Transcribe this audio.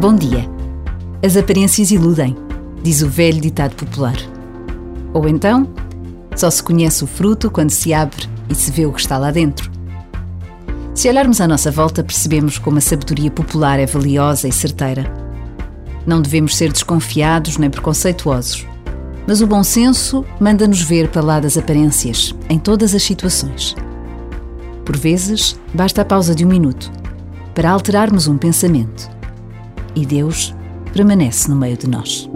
Bom dia. As aparências iludem, diz o velho ditado popular. Ou então, só se conhece o fruto quando se abre e se vê o que está lá dentro. Se olharmos à nossa volta, percebemos como a sabedoria popular é valiosa e certeira. Não devemos ser desconfiados nem preconceituosos, mas o bom senso manda-nos ver para lá das aparências, em todas as situações. Por vezes, basta a pausa de um minuto para alterarmos um pensamento e Deus permanece no meio de nós.